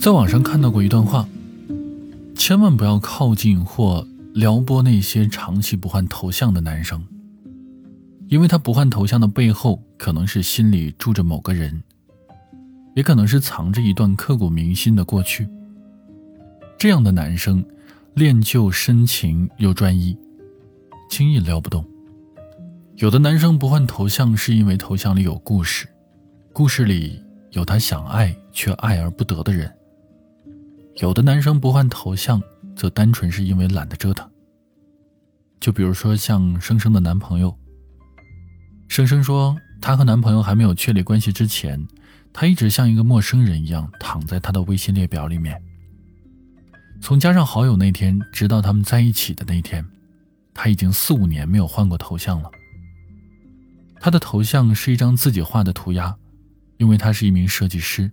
在网上看到过一段话：千万不要靠近或撩拨那些长期不换头像的男生，因为他不换头像的背后，可能是心里住着某个人，也可能是藏着一段刻骨铭心的过去。这样的男生，恋旧深情又专一，轻易撩不动。有的男生不换头像，是因为头像里有故事，故事里有他想爱却爱而不得的人。有的男生不换头像，则单纯是因为懒得折腾。就比如说像生生的男朋友。生生说，她和男朋友还没有确立关系之前，她一直像一个陌生人一样躺在他的微信列表里面。从加上好友那天，直到他们在一起的那天，她已经四五年没有换过头像了。她的头像是一张自己画的涂鸦，因为她是一名设计师。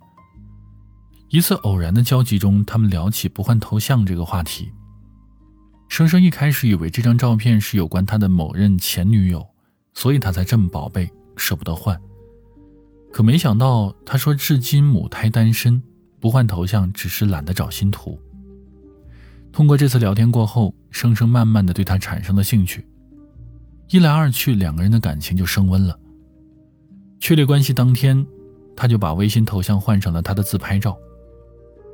一次偶然的交集中，他们聊起不换头像这个话题。生生一开始以为这张照片是有关他的某任前女友，所以他才这么宝贝，舍不得换。可没想到，他说至今母胎单身，不换头像只是懒得找新图。通过这次聊天过后，生生慢慢的对他产生了兴趣，一来二去，两个人的感情就升温了。确立关系当天，他就把微信头像换成了他的自拍照。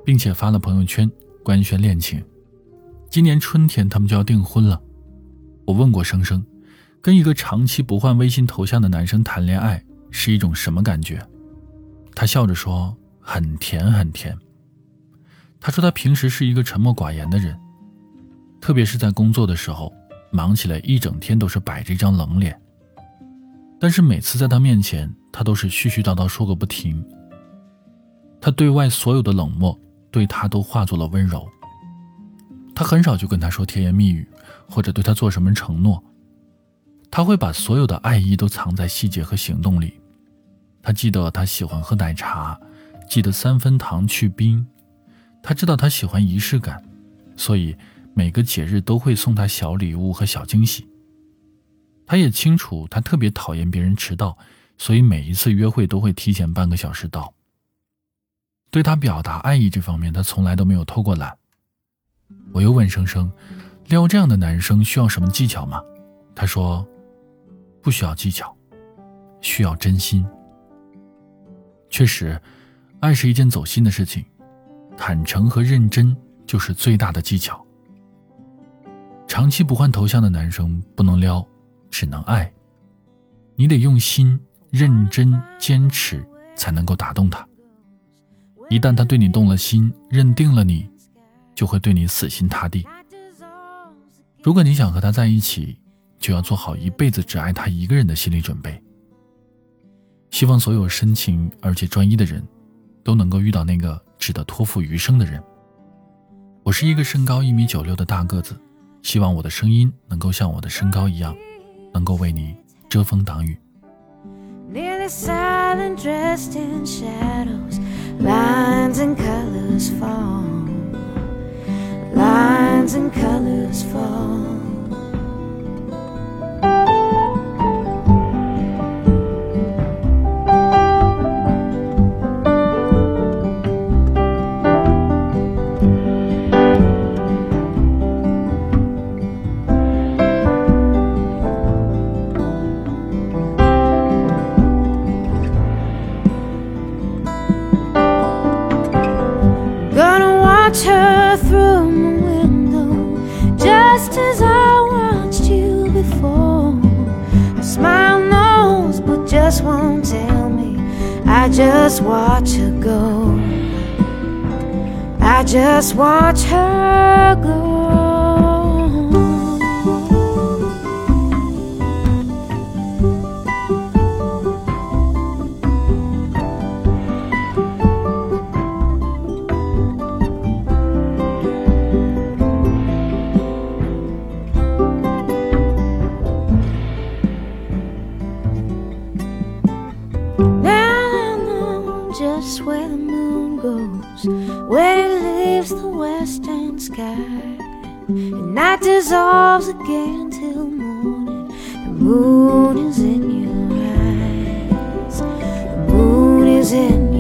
并且发了朋友圈官宣恋情，今年春天他们就要订婚了。我问过生生，跟一个长期不换微信头像的男生谈恋爱是一种什么感觉？他笑着说：“很甜很甜。”他说他平时是一个沉默寡言的人，特别是在工作的时候，忙起来一整天都是摆着一张冷脸。但是每次在他面前，他都是絮絮叨叨说个不停。他对外所有的冷漠。对他都化作了温柔。他很少就跟他说甜言蜜语，或者对他做什么承诺。他会把所有的爱意都藏在细节和行动里。他记得他喜欢喝奶茶，记得三分糖去冰。他知道他喜欢仪式感，所以每个节日都会送他小礼物和小惊喜。他也清楚他特别讨厌别人迟到，所以每一次约会都会提前半个小时到。对他表达爱意这方面，他从来都没有偷过懒。我又问生生，撩这样的男生需要什么技巧吗？他说，不需要技巧，需要真心。确实，爱是一件走心的事情，坦诚和认真就是最大的技巧。长期不换头像的男生不能撩，只能爱。你得用心、认真、坚持，才能够打动他。一旦他对你动了心，认定了你，就会对你死心塌地。如果你想和他在一起，就要做好一辈子只爱他一个人的心理准备。希望所有深情而且专一的人，都能够遇到那个值得托付余生的人。我是一个身高一米九六的大个子，希望我的声音能够像我的身高一样，能够为你遮风挡雨。Lines and colors fall. Lines and colors fall. watch her through my window, just as I watched you before. Her smile knows, but just won't tell me. I just watch her go. I just watch her go. Just where the moon goes, where it leaves the western sky. And night dissolves again till morning. The moon is in your eyes, the moon is in